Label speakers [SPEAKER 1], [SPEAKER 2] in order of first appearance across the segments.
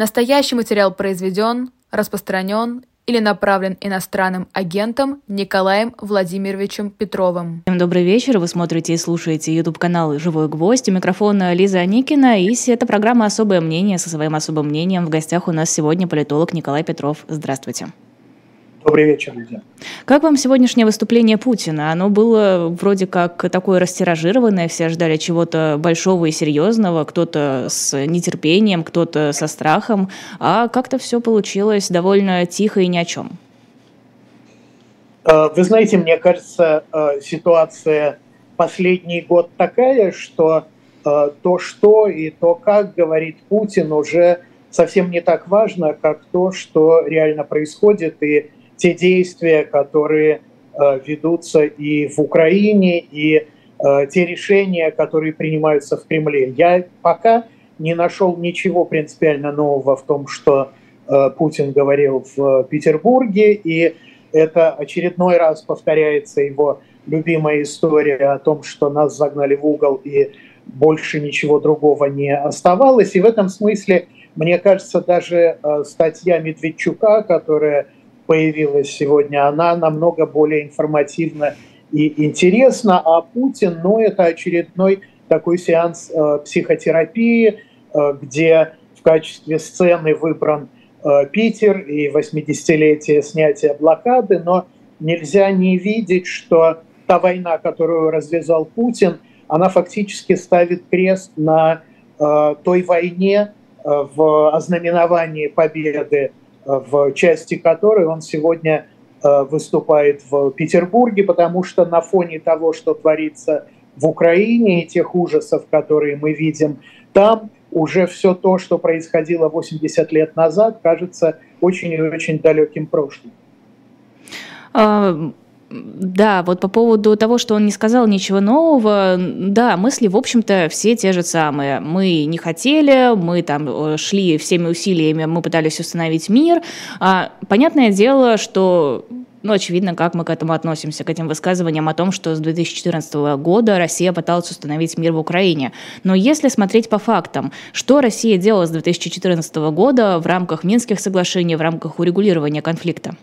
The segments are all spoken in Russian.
[SPEAKER 1] Настоящий материал произведен, распространен или направлен иностранным агентом Николаем Владимировичем Петровым.
[SPEAKER 2] Всем добрый вечер. Вы смотрите и слушаете YouTube-канал «Живой гвоздь». У микрофона Лиза Никина. И это программа «Особое мнение». Со своим особым мнением в гостях у нас сегодня политолог Николай Петров. Здравствуйте.
[SPEAKER 3] Добрый вечер, Лидия.
[SPEAKER 2] Как вам сегодняшнее выступление Путина? Оно было вроде как такое растиражированное, все ждали чего-то большого и серьезного, кто-то с нетерпением, кто-то со страхом, а как-то все получилось довольно тихо и ни о чем.
[SPEAKER 3] Э, вы знаете, мне кажется, э, ситуация последний год такая, что э, то, что и то, как говорит Путин, уже совсем не так важно, как то, что реально происходит, и те действия, которые э, ведутся и в Украине, и э, те решения, которые принимаются в Кремле. Я пока не нашел ничего принципиально нового в том, что э, Путин говорил в Петербурге, и это очередной раз повторяется его любимая история о том, что нас загнали в угол и больше ничего другого не оставалось. И в этом смысле, мне кажется, даже статья Медведчука, которая появилась сегодня, она намного более информативна и интересна, а Путин, ну, это очередной такой сеанс э, психотерапии, э, где в качестве сцены выбран э, Питер и 80-летие снятия блокады, но нельзя не видеть, что та война, которую развязал Путин, она фактически ставит крест на э, той войне э, в ознаменовании победы в части которой он сегодня э, выступает в Петербурге, потому что на фоне того, что творится в Украине и тех ужасов, которые мы видим там, уже все то, что происходило 80 лет назад, кажется очень и очень далеким прошлым.
[SPEAKER 2] Да, вот по поводу того, что он не сказал ничего нового, да, мысли, в общем-то, все те же самые. Мы не хотели, мы там э, шли всеми усилиями, мы пытались установить мир. А, понятное дело, что ну, очевидно, как мы к этому относимся, к этим высказываниям о том, что с 2014 года Россия пыталась установить мир в Украине. Но если смотреть по фактам, что Россия делала с 2014 года в рамках Минских соглашений, в рамках урегулирования конфликта?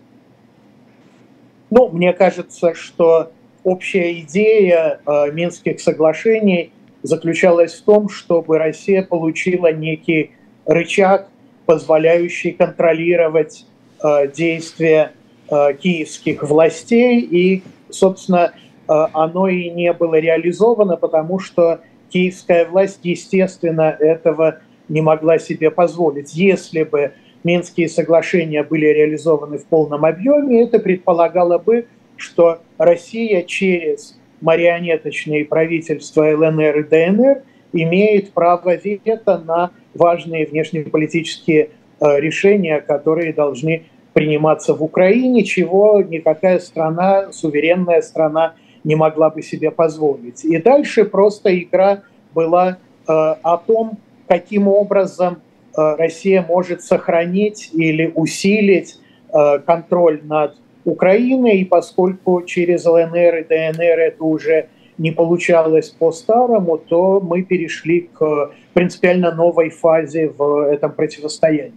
[SPEAKER 3] Ну, мне кажется, что общая идея э, Минских соглашений заключалась в том, чтобы Россия получила некий рычаг, позволяющий контролировать э, действия э, киевских властей. И, собственно, э, оно и не было реализовано, потому что киевская власть, естественно, этого не могла себе позволить. Если бы Минские соглашения были реализованы в полном объеме, это предполагало бы, что Россия через марионеточные правительства ЛНР и ДНР имеет право вето на важные внешнеполитические э, решения, которые должны приниматься в Украине, чего никакая страна, суверенная страна не могла бы себе позволить. И дальше просто игра была э, о том, каким образом Россия может сохранить или усилить э, контроль над Украиной, и поскольку через ЛНР и ДНР это уже не получалось по-старому, то мы перешли к принципиально новой фазе в этом противостоянии.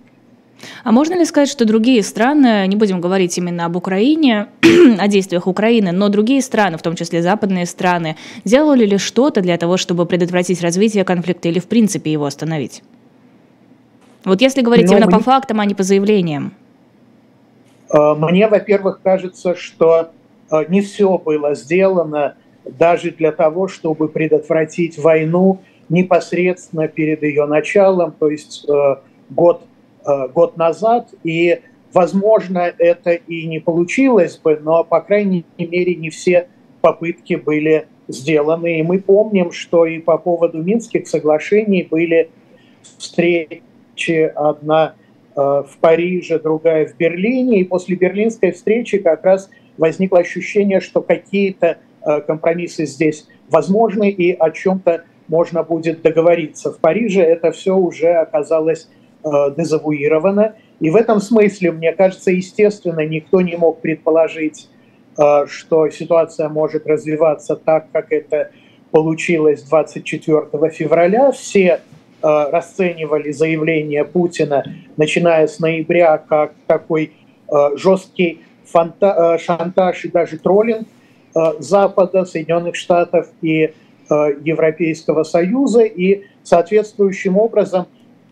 [SPEAKER 2] А можно ли сказать, что другие страны, не будем говорить именно об Украине, о действиях Украины, но другие страны, в том числе западные страны, делали ли что-то для того, чтобы предотвратить развитие конфликта или в принципе его остановить? Вот если говорить ну, именно мне... по фактам, а не по заявлениям.
[SPEAKER 3] Э, мне, во-первых, кажется, что э, не все было сделано даже для того, чтобы предотвратить войну непосредственно перед ее началом, то есть э, год, год назад. И, возможно, это и не получилось бы, но, по крайней мере, не все попытки были сделаны. И мы помним, что и по поводу Минских соглашений были встречи встречи, одна э, в Париже, другая в Берлине. И после берлинской встречи как раз возникло ощущение, что какие-то э, компромиссы здесь возможны и о чем-то можно будет договориться. В Париже это все уже оказалось э, дезавуировано. И в этом смысле, мне кажется, естественно, никто не мог предположить, что ситуация может развиваться так, как это получилось 24 февраля. Все расценивали заявление Путина, начиная с ноября, как такой жесткий фанта- шантаж и даже троллинг Запада, Соединенных Штатов и Европейского Союза, и соответствующим образом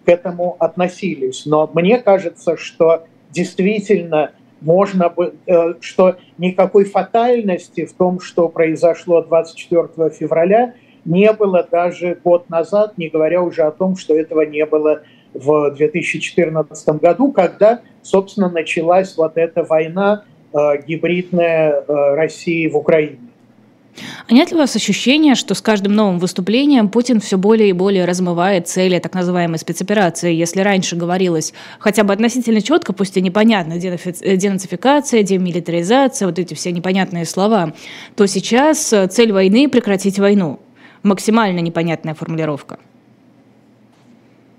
[SPEAKER 3] к этому относились. Но мне кажется, что действительно можно бы, э, что никакой фатальности в том, что произошло 24 февраля, не было даже год назад, не говоря уже о том, что этого не было в 2014 году, когда, собственно, началась вот эта война э, гибридная э, России в Украине.
[SPEAKER 2] А нет ли у вас ощущения, что с каждым новым выступлением Путин все более и более размывает цели так называемой спецоперации? Если раньше говорилось хотя бы относительно четко, пусть и непонятно, денацификация, демилитаризация, вот эти все непонятные слова, то сейчас цель войны – прекратить войну. Максимально непонятная формулировка.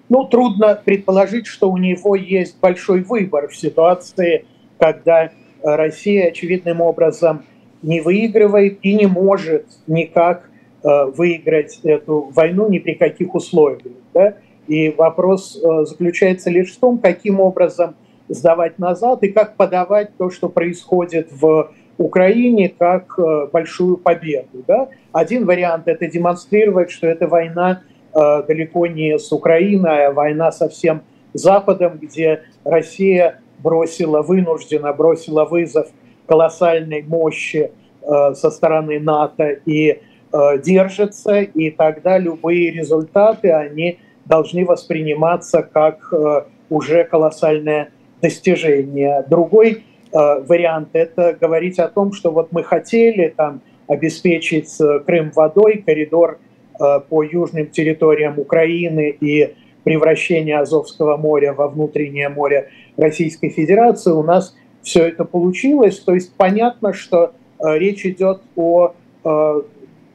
[SPEAKER 3] Ну, трудно предположить, что у него есть большой выбор в ситуации, когда Россия очевидным образом – не выигрывает и не может никак э, выиграть эту войну ни при каких условиях. Да? И вопрос э, заключается лишь в том, каким образом сдавать назад и как подавать то, что происходит в Украине, как э, большую победу. Да? Один вариант – это демонстрировать, что эта война э, далеко не с Украиной, а война со всем Западом, где Россия бросила, вынуждена бросила вызов колоссальной мощи э, со стороны НАТО и э, держится, и тогда любые результаты, они должны восприниматься как э, уже колоссальное достижение. Другой вариант – это говорить о том, что вот мы хотели там обеспечить Крым водой, коридор по южным территориям Украины и превращение Азовского моря во внутреннее море Российской Федерации, у нас все это получилось. То есть понятно, что э, речь идет о э,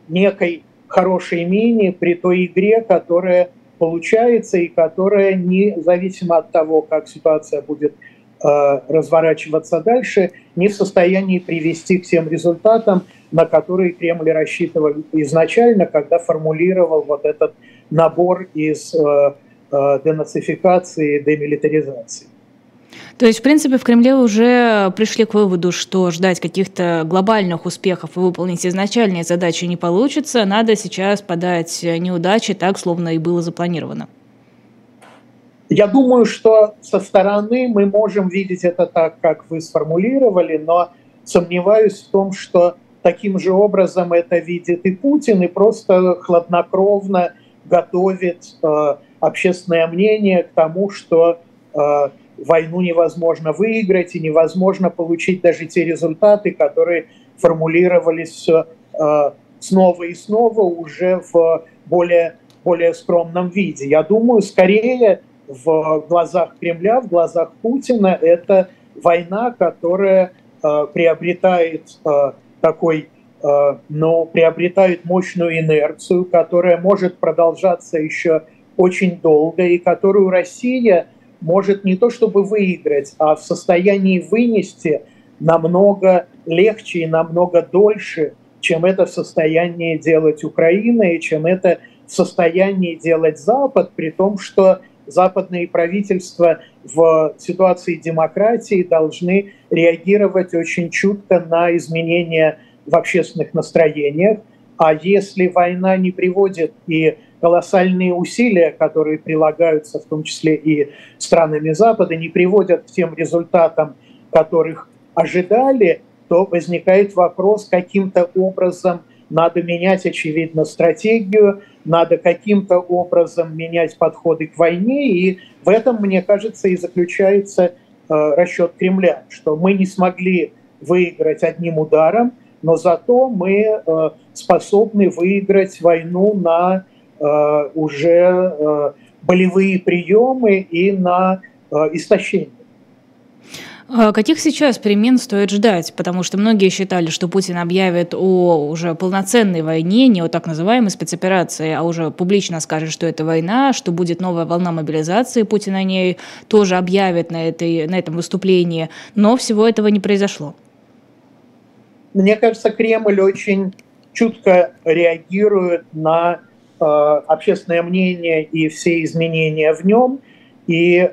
[SPEAKER 3] некой хорошей мине при той игре, которая получается и которая, независимо от того, как ситуация будет э, разворачиваться дальше, не в состоянии привести к тем результатам, на которые Кремль рассчитывал изначально, когда формулировал вот этот набор из э, э, денацификации демилитаризации.
[SPEAKER 2] То есть, в принципе, в Кремле уже пришли к выводу, что ждать каких-то глобальных успехов и выполнить изначальные задачи не получится. Надо сейчас подать неудачи так, словно и было запланировано.
[SPEAKER 3] Я думаю, что со стороны мы можем видеть это так, как вы сформулировали, но сомневаюсь в том, что таким же образом это видит и Путин, и просто хладнокровно готовит э, общественное мнение к тому, что э, войну невозможно выиграть и невозможно получить даже те результаты, которые формулировались э, снова и снова уже в более, более скромном виде. Я думаю, скорее в глазах Кремля, в глазах Путина. Это война, которая э, приобретает э, такой но приобретает мощную инерцию, которая может продолжаться еще очень долго и которую Россия может не то чтобы выиграть, а в состоянии вынести намного легче и намного дольше, чем это в состоянии делать Украина и чем это в состоянии делать Запад, при том, что западные правительства в ситуации демократии должны реагировать очень чутко на изменения в общественных настроениях. А если война не приводит и колоссальные усилия, которые прилагаются, в том числе и странами Запада, не приводят к тем результатам, которых ожидали, то возникает вопрос, каким-то образом надо менять, очевидно, стратегию, надо каким-то образом менять подходы к войне, и в этом, мне кажется, и заключается э, расчет Кремля, что мы не смогли выиграть одним ударом, но зато мы э, способны выиграть войну на Э, уже болевые приемы и на истощение.
[SPEAKER 2] А каких сейчас перемен стоит ждать? Потому что многие считали, что Путин объявит о уже полноценной войне, не о так называемой спецоперации, а уже публично скажет, что это война, что будет новая волна мобилизации, Путин о ней тоже объявит на, этой, на этом выступлении. Но всего этого не произошло.
[SPEAKER 3] Мне кажется, Кремль очень чутко реагирует на общественное мнение и все изменения в нем. И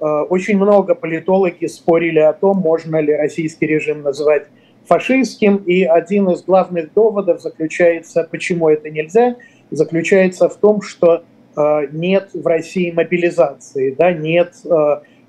[SPEAKER 3] очень много политологи спорили о том, можно ли российский режим называть фашистским. И один из главных доводов заключается, почему это нельзя, заключается в том, что нет в России мобилизации, да, нет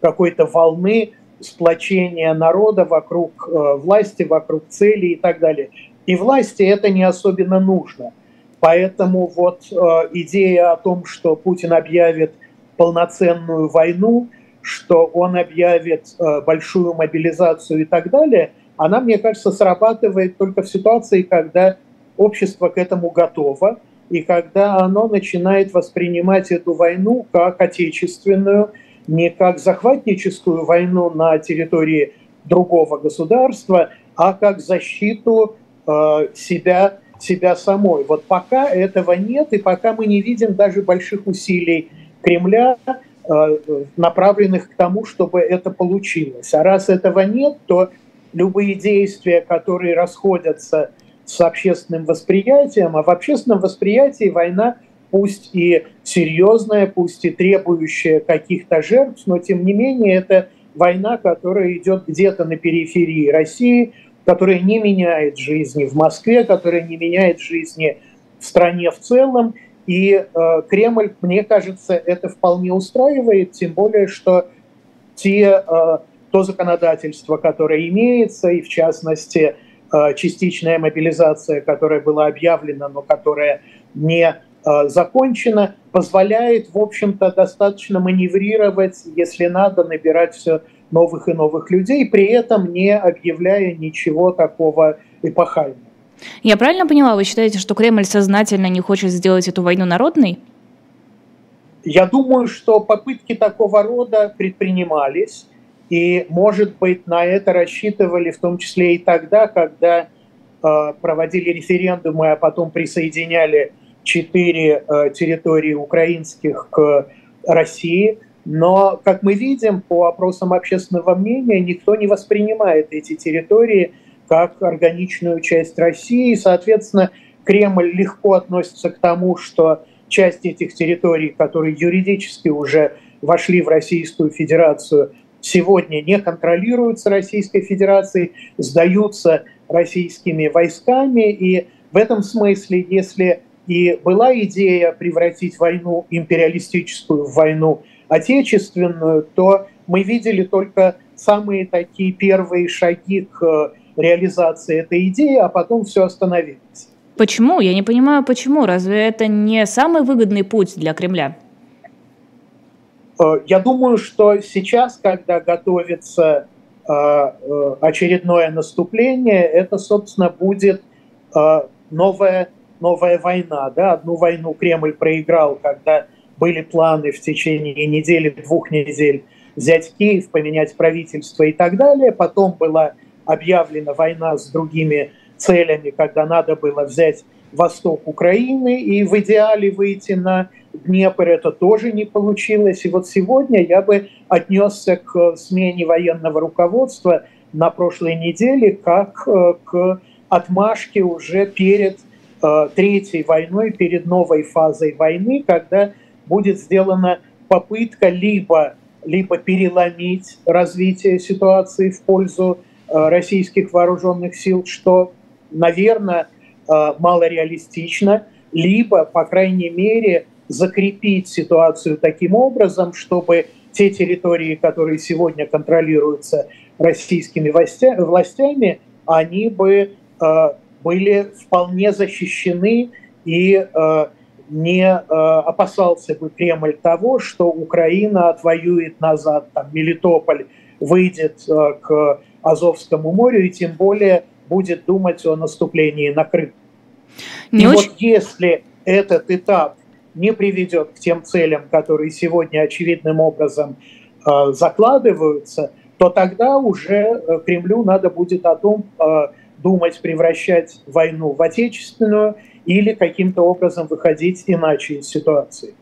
[SPEAKER 3] какой-то волны сплочения народа вокруг э, власти, вокруг цели и так далее. И власти это не особенно нужно. Поэтому вот э, идея о том, что Путин объявит полноценную войну, что он объявит э, большую мобилизацию и так далее, она, мне кажется, срабатывает только в ситуации, когда общество к этому готово, и когда оно начинает воспринимать эту войну как отечественную, не как захватническую войну на территории другого государства, а как защиту э, себя, себя самой. Вот пока этого нет, и пока мы не видим даже больших усилий Кремля, направленных к тому, чтобы это получилось. А раз этого нет, то любые действия, которые расходятся с общественным восприятием, а в общественном восприятии война пусть и серьезная, пусть и требующая каких-то жертв, но тем не менее это война, которая идет где-то на периферии России, которая не меняет жизни в Москве, которая не меняет жизни в стране в целом. И э, Кремль, мне кажется, это вполне устраивает, тем более, что те, э, то законодательство, которое имеется, и в частности э, частичная мобилизация, которая была объявлена, но которая не Э, закончена, позволяет, в общем-то, достаточно маневрировать, если надо, набирать все новых и новых людей, при этом не объявляя ничего такого эпохального.
[SPEAKER 2] Я правильно поняла, вы считаете, что Кремль сознательно не хочет сделать эту войну народной?
[SPEAKER 3] Я думаю, что попытки такого рода предпринимались, и, может быть, на это рассчитывали в том числе и тогда, когда э, проводили референдумы, а потом присоединяли четыре э, территории украинских к России. Но, как мы видим по опросам общественного мнения, никто не воспринимает эти территории как органичную часть России. соответственно, Кремль легко относится к тому, что часть этих территорий, которые юридически уже вошли в Российскую Федерацию, сегодня не контролируются Российской Федерацией, сдаются российскими войсками. И в этом смысле, если и была идея превратить войну империалистическую в войну отечественную, то мы видели только самые такие первые шаги к реализации этой идеи, а потом все остановилось.
[SPEAKER 2] Почему? Я не понимаю, почему. Разве это не самый выгодный путь для Кремля?
[SPEAKER 3] Э, я думаю, что сейчас, когда готовится э, э, очередное наступление, это, собственно, будет новая новая война. Да? Одну войну Кремль проиграл, когда были планы в течение недели, двух недель взять Киев, поменять правительство и так далее. Потом была объявлена война с другими целями, когда надо было взять восток Украины и в идеале выйти на Днепр. Это тоже не получилось. И вот сегодня я бы отнесся к смене военного руководства на прошлой неделе как э, к отмашке уже перед Э, третьей войной, перед новой фазой войны, когда будет сделана попытка либо, либо переломить развитие ситуации в пользу российских вооруженных сил, что, наверное, э, малореалистично, либо, по крайней мере, закрепить ситуацию таким образом, чтобы те территории, которые сегодня контролируются российскими властями, они бы были вполне защищены и э, не э, опасался бы Кремль того, что Украина отвоюет назад там, Мелитополь, выйдет э, к Азовскому морю и тем более будет думать о наступлении на Крым. Не и очень... вот если этот этап не приведет к тем целям, которые сегодня очевидным образом э, закладываются, то тогда уже э, Кремлю надо будет о том э, думать превращать войну в отечественную или каким-то образом выходить иначе из ситуации.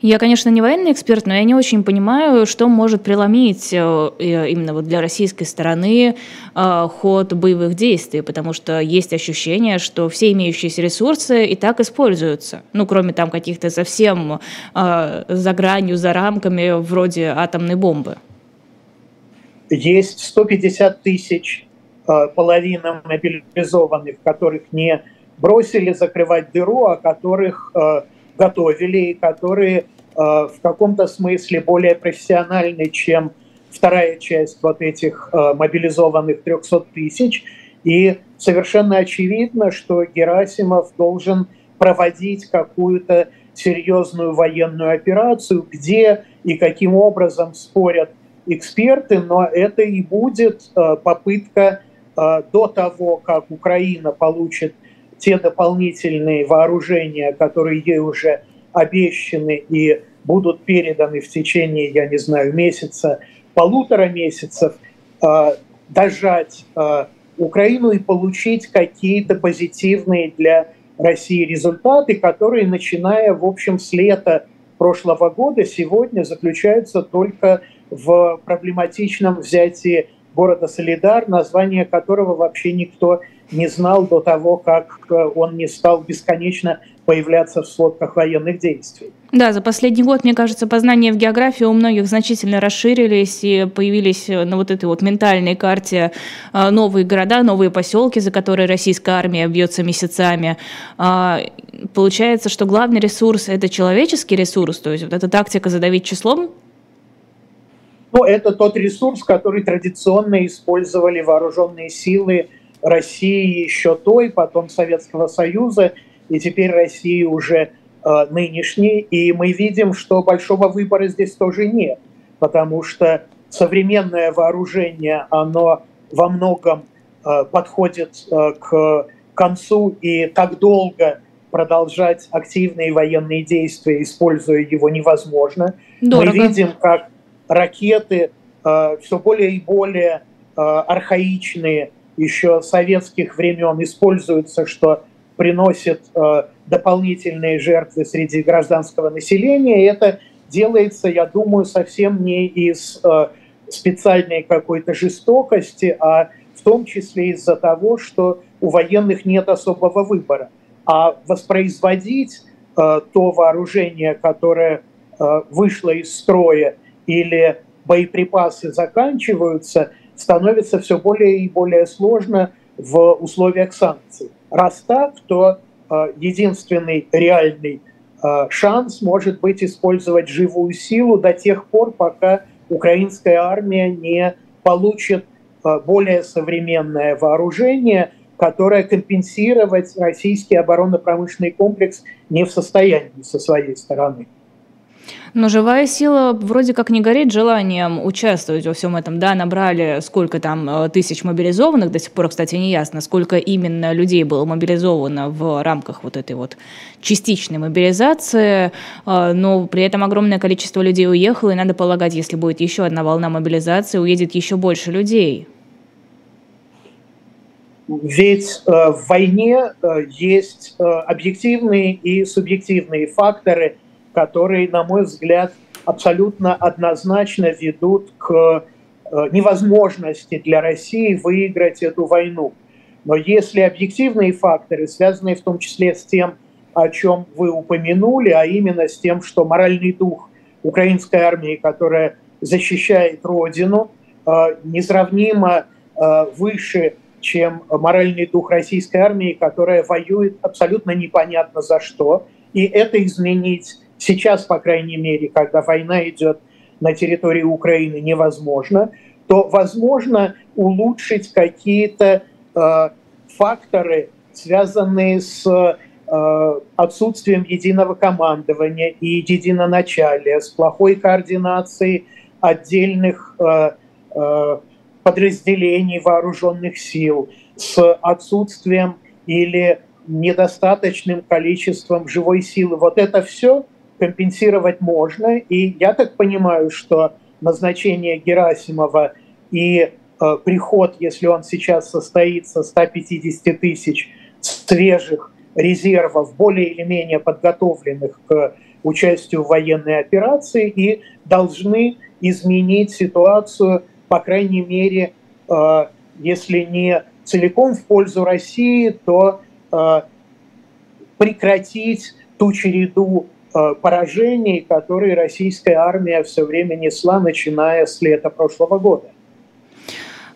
[SPEAKER 2] Я, конечно, не военный эксперт, но я не очень понимаю, что может преломить э, именно вот для российской стороны э, ход боевых действий, потому что есть ощущение, что все имеющиеся ресурсы и так используются. Ну, кроме там каких-то совсем э, за гранью, за рамками, вроде атомной бомбы.
[SPEAKER 3] Есть 150 тысяч половина мобилизованных, которых не бросили закрывать дыру, а которых готовили и которые э, в каком-то смысле более профессиональны, чем вторая часть вот этих э, мобилизованных 300 тысяч. И совершенно очевидно, что Герасимов должен проводить какую-то серьезную военную операцию, где и каким образом спорят эксперты, но это и будет э, попытка до того, как Украина получит те дополнительные вооружения, которые ей уже обещаны и будут переданы в течение, я не знаю, месяца, полутора месяцев, а, дожать а, Украину и получить какие-то позитивные для России результаты, которые, начиная, в общем, с лета прошлого года, сегодня заключаются только в проблематичном взятии города Солидар, название которого вообще никто не знал до того, как э, он не стал бесконечно появляться в сводках военных действий.
[SPEAKER 2] Да, за последний год, мне кажется, познания в географии у многих значительно расширились и появились на вот этой вот ментальной карте э, новые города, новые поселки, за которые российская армия бьется месяцами. А, получается, что главный ресурс – это человеческий ресурс, то есть вот эта тактика задавить числом?
[SPEAKER 3] Ну, это тот ресурс, который традиционно использовали вооруженные силы – России еще той, потом Советского Союза, и теперь России уже э, нынешней. И мы видим, что большого выбора здесь тоже нет, потому что современное вооружение, оно во многом э, подходит э, к концу, и так долго продолжать активные военные действия, используя его, невозможно. Дорого. Мы видим, как ракеты э, все более и более э, архаичные еще советских времен используется, что приносит э, дополнительные жертвы среди гражданского населения. И это делается, я думаю, совсем не из э, специальной какой-то жестокости, а в том числе из-за того, что у военных нет особого выбора. А воспроизводить э, то вооружение, которое э, вышло из строя, или боеприпасы заканчиваются – становится все более и более сложно в условиях санкций. Раз так, то э, единственный реальный э, шанс может быть использовать живую силу до тех пор, пока украинская армия не получит э, более современное вооружение, которое компенсировать российский оборонно-промышленный комплекс не в состоянии со своей стороны.
[SPEAKER 2] Но живая сила вроде как не горит желанием участвовать во всем этом. Да, набрали сколько там э, тысяч мобилизованных, до сих пор, кстати, не ясно, сколько именно людей было мобилизовано в рамках вот этой вот частичной мобилизации, э, но при этом огромное количество людей уехало, и надо полагать, если будет еще одна волна мобилизации, уедет еще больше людей.
[SPEAKER 3] Ведь э, в войне есть объективные и субъективные факторы, которые, на мой взгляд, абсолютно однозначно ведут к э, невозможности для России выиграть эту войну. Но если объективные факторы, связанные в том числе с тем, о чем вы упомянули, а именно с тем, что моральный дух украинской армии, которая защищает Родину, э, несравнимо э, выше, чем моральный дух российской армии, которая воюет абсолютно непонятно за что, и это изменить сейчас, по крайней мере, когда война идет на территории Украины, невозможно, то возможно улучшить какие-то э, факторы, связанные с э, отсутствием единого командования и единоначалия, с плохой координацией отдельных э, э, подразделений вооруженных сил, с отсутствием или недостаточным количеством живой силы. Вот это все компенсировать можно. И я так понимаю, что назначение Герасимова и э, приход, если он сейчас состоится, 150 тысяч свежих резервов, более или менее подготовленных к участию в военной операции и должны изменить ситуацию, по крайней мере, э, если не целиком в пользу России, то э, прекратить ту череду поражений, которые российская армия все время несла, начиная с лета прошлого года.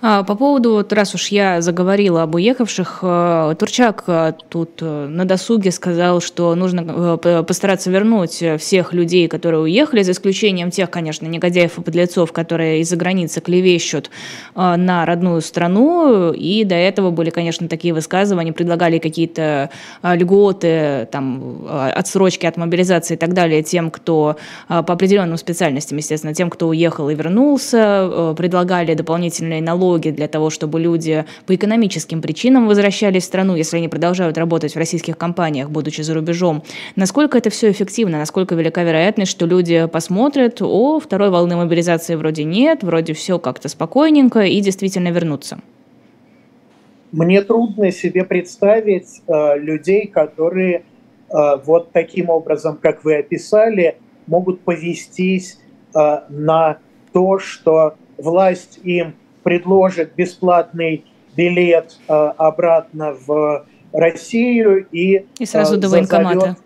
[SPEAKER 2] А, по поводу, вот раз уж я заговорила об уехавших, э, Турчак э, тут э, на досуге сказал, что нужно постараться вернуть всех людей, которые уехали, за исключением тех, конечно, негодяев и подлецов, которые из-за границы клевещут на родную страну. И до этого были, конечно, такие высказывания, предлагали какие-то льготы, там, отсрочки от мобилизации и так далее тем, кто по определенным специальностям, естественно, тем, кто уехал и вернулся, предлагали дополнительные налоги налоги для того, чтобы люди по экономическим причинам возвращались в страну, если они продолжают работать в российских компаниях, будучи за рубежом. Насколько это все эффективно, насколько велика вероятность, что люди посмотрят, о, второй волны мобилизации вроде нет, вроде все как-то спокойненько и действительно вернутся?
[SPEAKER 3] Мне трудно себе представить э, людей, которые э, вот таким образом, как вы описали, могут повестись э, на то, что власть им предложит бесплатный билет э, обратно в Россию и,
[SPEAKER 2] и сразу э, до военкомата.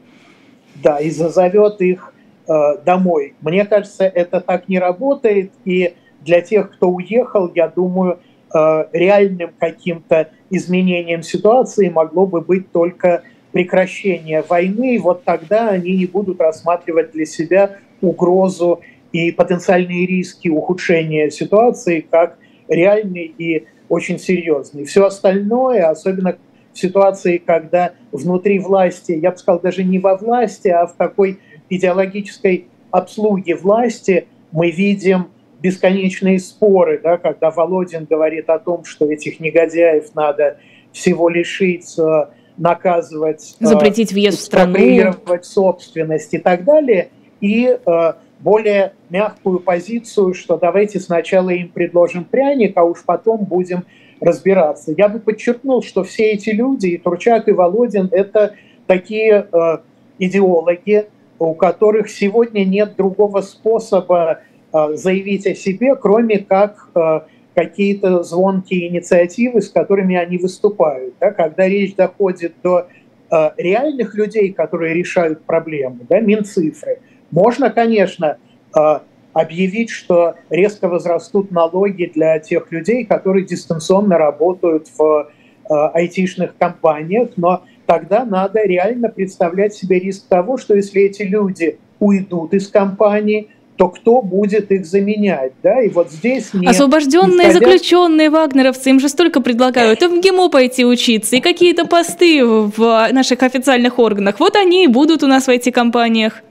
[SPEAKER 3] Да, и зазовет их э, домой. Мне кажется, это так не работает, и для тех, кто уехал, я думаю, э, реальным каким-то изменением ситуации могло бы быть только прекращение войны, и вот тогда они не будут рассматривать для себя угрозу и потенциальные риски ухудшения ситуации как реальный и очень серьезный. Все остальное, особенно в ситуации, когда внутри власти, я бы сказал, даже не во власти, а в такой идеологической обслуге власти, мы видим бесконечные споры, да, когда Володин говорит о том, что этих негодяев надо всего лишить, э, наказывать,
[SPEAKER 2] э, запретить въезд в страну,
[SPEAKER 3] собственность и так далее. И э, более мягкую позицию, что давайте сначала им предложим пряник, а уж потом будем разбираться. Я бы подчеркнул, что все эти люди, и Турчак, и Володин, это такие э, идеологи, у которых сегодня нет другого способа э, заявить о себе, кроме как э, какие-то звонкие инициативы, с которыми они выступают. Да? Когда речь доходит до э, реальных людей, которые решают проблемы, да, Минцифры – можно, конечно, а, объявить, что резко возрастут налоги для тех людей, которые дистанционно работают в а, айтишных компаниях, но тогда надо реально представлять себе риск того, что если эти люди уйдут из компании, то кто будет их заменять, да, и вот здесь...
[SPEAKER 2] Не Освобожденные исходя... заключенные вагнеровцы, им же столько предлагают, и в ГИМО пойти учиться, и какие-то посты в наших официальных органах, вот они и будут у нас в этих компаниях.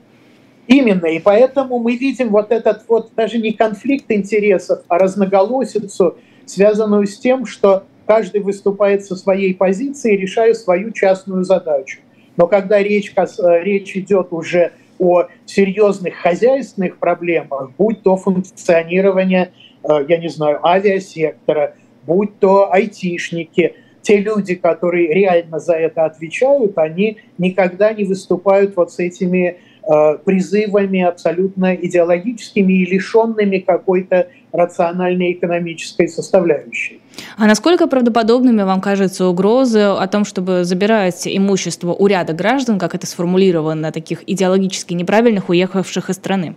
[SPEAKER 3] Именно, и поэтому мы видим вот этот вот даже не конфликт интересов, а разноголосицу, связанную с тем, что каждый выступает со своей позиции, решая свою частную задачу. Но когда речь, речь идет уже о серьезных хозяйственных проблемах, будь то функционирование, э, я не знаю, авиасектора, будь то айтишники, те люди, которые реально за это отвечают, они никогда не выступают вот с этими призывами абсолютно идеологическими и лишенными какой-то рациональной экономической составляющей.
[SPEAKER 2] А насколько правдоподобными вам кажутся угрозы о том, чтобы забирать имущество у ряда граждан, как это сформулировано, таких идеологически неправильных, уехавших из страны?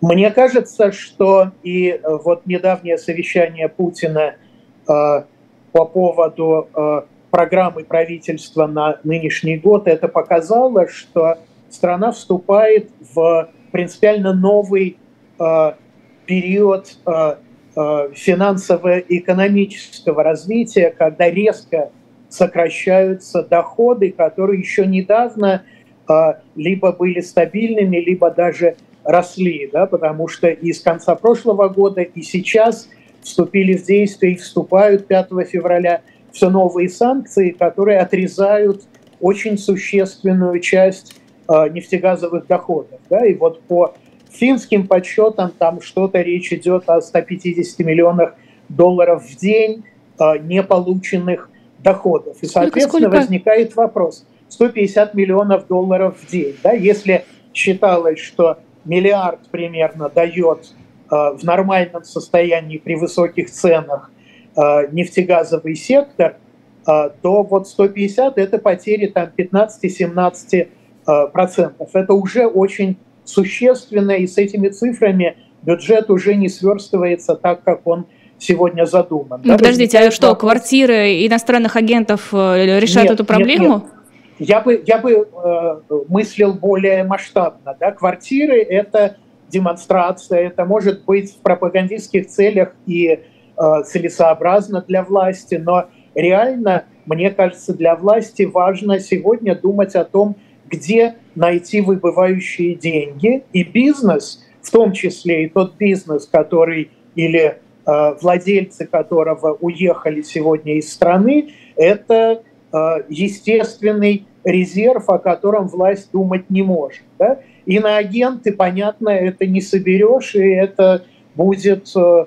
[SPEAKER 3] Мне кажется, что и э, вот недавнее совещание Путина э, по поводу э, программы правительства на нынешний год, это показало, что страна вступает в принципиально новый э, период э, э, финансово-экономического развития, когда резко сокращаются доходы, которые еще недавно э, либо были стабильными, либо даже росли, да, потому что и с конца прошлого года, и сейчас вступили в действие и вступают 5 февраля – все новые санкции, которые отрезают очень существенную часть э, нефтегазовых доходов. Да? И вот по финским подсчетам там что-то речь идет о 150 миллионах долларов в день э, неполученных доходов. И, соответственно, сколько, сколько? возникает вопрос, 150 миллионов долларов в день. Да? Если считалось, что миллиард примерно дает э, в нормальном состоянии при высоких ценах нефтегазовый сектор, э, то вот 150 – это потери там 15-17 э, процентов. Это уже очень существенно, и с этими цифрами бюджет уже не сверстывается так, как он сегодня задуман.
[SPEAKER 2] Ну, да? подождите, а что, квартиры иностранных агентов э, решают нет, эту проблему? Нет, нет.
[SPEAKER 3] Я бы, я бы э, мыслил более масштабно. Да? Квартиры – это демонстрация, это может быть в пропагандистских целях и э, целесообразно для власти, но реально, мне кажется, для власти важно сегодня думать о том, где найти выбывающие деньги, и бизнес, в том числе и тот бизнес, который или э, владельцы которого уехали сегодня из страны, это Э, естественный резерв, о котором власть думать не может. Да? Иноагенты, понятно, это не соберешь, и это будет э, э,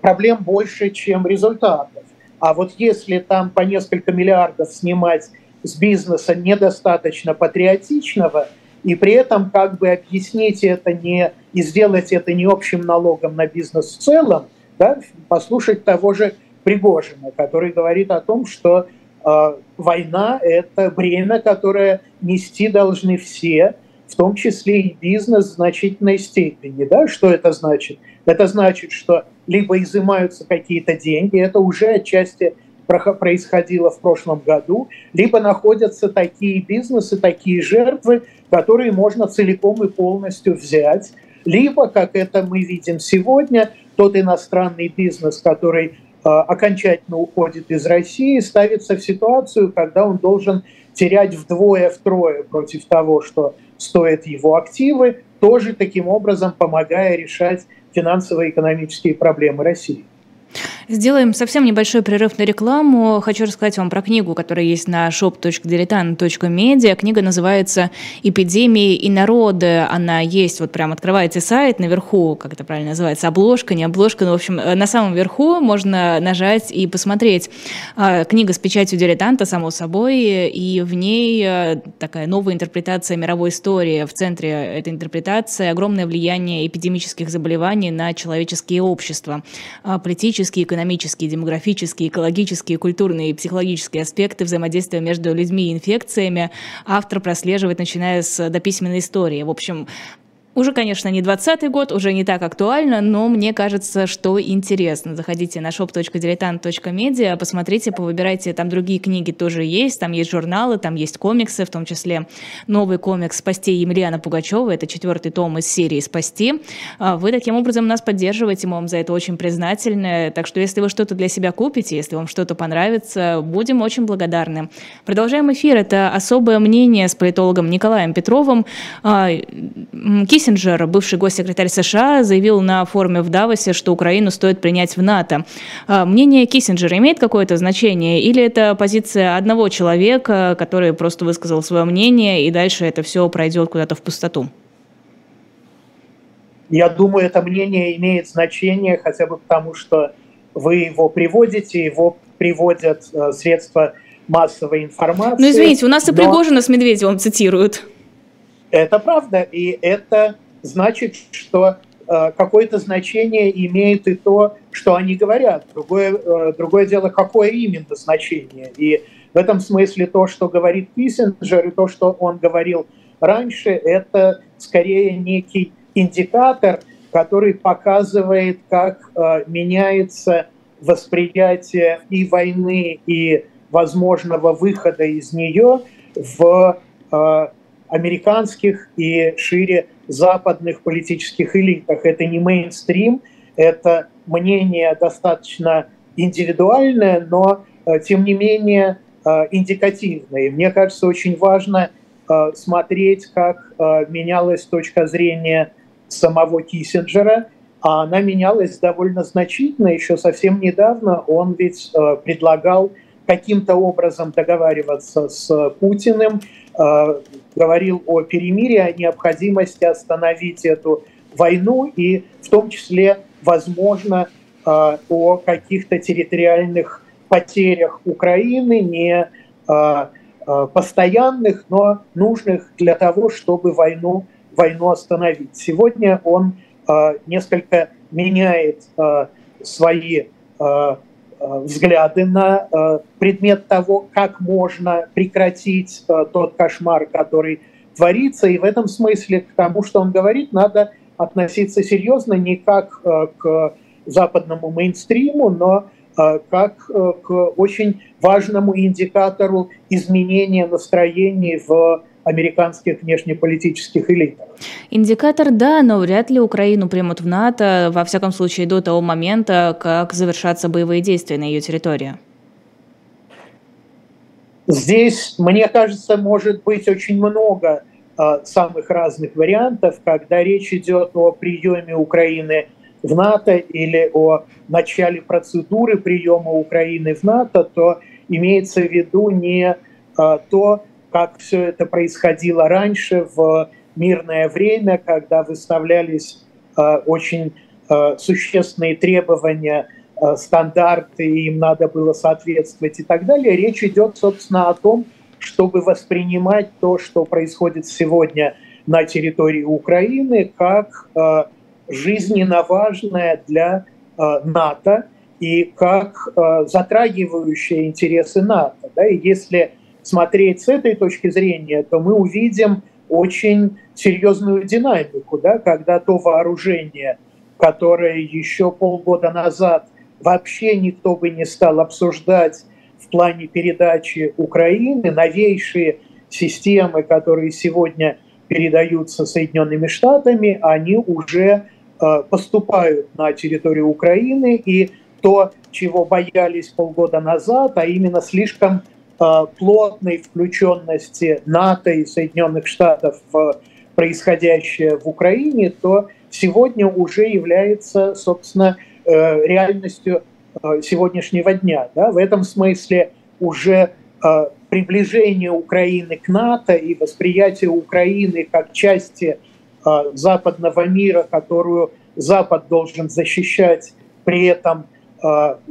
[SPEAKER 3] проблем больше, чем результатов. А вот если там по несколько миллиардов снимать с бизнеса недостаточно патриотичного, и при этом как бы объяснить это не и сделать это не общим налогом на бизнес в целом, да, послушать того же Пригожина, который говорит о том, что а, война – это бремя, которое нести должны все, в том числе и бизнес в значительной степени. Да? Что это значит? Это значит, что либо изымаются какие-то деньги, это уже отчасти происходило в прошлом году, либо находятся такие бизнесы, такие жертвы, которые можно целиком и полностью взять, либо, как это мы видим сегодня, тот иностранный бизнес, который Э, окончательно уходит из России, ставится в ситуацию, когда он должен терять вдвое-втрое против того, что стоят его активы, тоже таким образом помогая решать финансово-экономические проблемы России.
[SPEAKER 2] Сделаем совсем небольшой прерыв на рекламу. Хочу рассказать вам про книгу, которая есть на shop.diletant.media. Книга называется «Эпидемии и народы». Она есть, вот прям открываете сайт, наверху, как это правильно называется, обложка, не обложка, но, в общем, на самом верху можно нажать и посмотреть. А, книга с печатью дилетанта, само собой, и в ней э, такая новая интерпретация мировой истории. В центре этой интерпретации огромное влияние эпидемических заболеваний на человеческие общества, а, политические, экономические, демографические, экологические, культурные и психологические аспекты взаимодействия между людьми и инфекциями автор прослеживает, начиная с дописьменной истории. В общем, уже, конечно, не 20 год, уже не так актуально, но мне кажется, что интересно. Заходите на shop.diletant.media, посмотрите, повыбирайте, там другие книги тоже есть, там есть журналы, там есть комиксы, в том числе новый комикс «Спасти Емельяна Пугачева», это четвертый том из серии «Спасти». А вы таким образом нас поддерживаете, мы вам за это очень признательны, так что если вы что-то для себя купите, если вам что-то понравится, будем очень благодарны. Продолжаем эфир, это особое мнение с политологом Николаем Петровым. А, Кисин Киссинджер, бывший госсекретарь США, заявил на форуме в Давосе, что Украину стоит принять в НАТО. А, мнение Киссинджера имеет какое-то значение или это позиция одного человека, который просто высказал свое мнение, и дальше это все пройдет куда-то в пустоту?
[SPEAKER 3] Я думаю, это мнение имеет значение хотя бы потому, что вы его приводите, его приводят э, средства массовой информации.
[SPEAKER 2] Ну, извините, у нас но... и Пригожина с Медведевым цитируют.
[SPEAKER 3] Это правда, и это значит, что э, какое-то значение имеет и то, что они говорят. Другое, э, другое дело, какое именно значение. И в этом смысле то, что говорит Киссинджер, и то, что он говорил раньше, это скорее некий индикатор, который показывает, как э, меняется восприятие и войны, и возможного выхода из нее в американских и шире западных политических элитах. Это не мейнстрим, это мнение достаточно индивидуальное, но э, тем не менее э, индикативное. Мне кажется, очень важно э, смотреть, как менялась точка зрения самого Киссинджера, а она менялась довольно значительно. Еще совсем недавно он ведь предлагал каким-то образом договариваться с Путиным, говорил о перемирии, о необходимости остановить эту войну и в том числе, возможно, э, о каких-то территориальных потерях Украины, не э, постоянных, но нужных для того, чтобы войну, войну остановить. Сегодня он несколько меняет свои взгляды на предмет того, как можно прекратить тот кошмар, который творится. И в этом смысле к тому, что он говорит, надо относиться серьезно не как к западному мейнстриму, но э, как э, к очень важному индикатору изменения настроений в американских внешнеполитических элитах.
[SPEAKER 2] Индикатор, да, но вряд ли Украину примут в НАТО, во всяком случае, до того момента, как завершатся боевые действия на ее территории.
[SPEAKER 3] Здесь, мне кажется, может быть очень много э, самых разных вариантов, когда речь идет о приеме Украины в НАТО или о начале процедуры приема Украины в НАТО, то имеется в виду не а, то, как все это происходило раньше в мирное время, когда выставлялись а, очень а, существенные требования, стандарты, им надо было соответствовать и так далее. Речь идет, собственно, о том, чтобы воспринимать то, что происходит сегодня на территории Украины, как жизненно важная для э, НАТО и как э, затрагивающая интересы НАТО. И если смотреть с этой точки зрения, то мы увидим очень серьезную динамику, да, когда то вооружение, которое еще полгода назад вообще никто бы не стал обсуждать в плане передачи Украины, новейшие системы, которые сегодня передаются Соединенными Штатами, они уже Э, поступают на территорию Украины, и то, чего боялись полгода назад, а именно слишком плотной включенности НАТО и Соединенных Штатов в происходящее в Украине, то сегодня уже является, собственно, э, реальностью сегодняшнего дня. Да? В этом смысле уже приближение Украины к НАТО и восприятие Украины как части западного мира, которую Запад должен защищать, при этом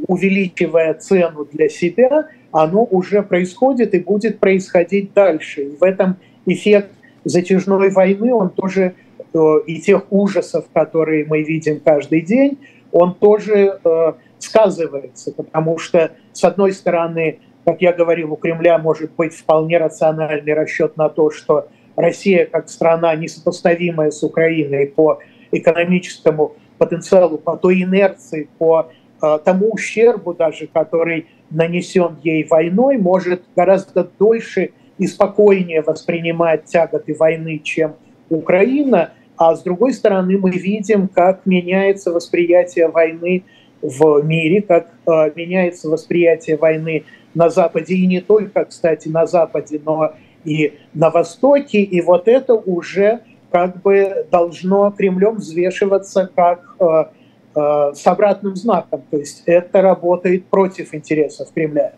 [SPEAKER 3] увеличивая цену для себя, оно уже происходит и будет происходить дальше. И в этом эффект затяжной войны, он тоже э, и тех ужасов, которые мы видим каждый день, он тоже э, сказывается, потому что, с одной стороны, как я говорил, у Кремля может быть вполне рациональный расчет на то, что Россия как страна несопоставимая с Украиной по экономическому потенциалу, по той инерции, по тому ущербу даже, который нанесен ей войной, может гораздо дольше и спокойнее воспринимать тяготы войны, чем Украина. А с другой стороны, мы видим, как меняется восприятие войны в мире, как э, меняется восприятие войны на Западе, и не только, кстати, на Западе, но и на Востоке, и вот это уже как бы должно Кремлем взвешиваться как э, э, с обратным знаком, то есть это работает против интересов Кремля.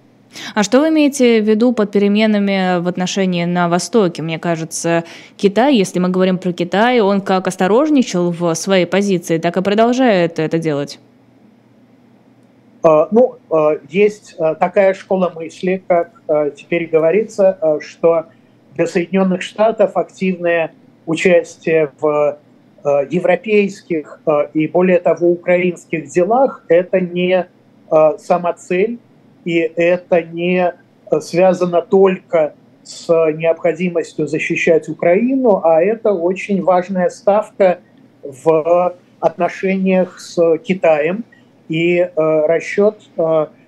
[SPEAKER 2] А что вы имеете в виду под переменами в отношении на Востоке? Мне кажется, Китай, если мы говорим про Китай, он как осторожничал в своей позиции, так и продолжает это делать.
[SPEAKER 3] Э, ну, э, есть э, такая школа мысли, как теперь говорится, что для Соединенных Штатов активное участие в э, европейских э, и, более того, украинских делах – это не э, самоцель, и это не связано только с необходимостью защищать Украину, а это очень важная ставка в отношениях с Китаем. И расчет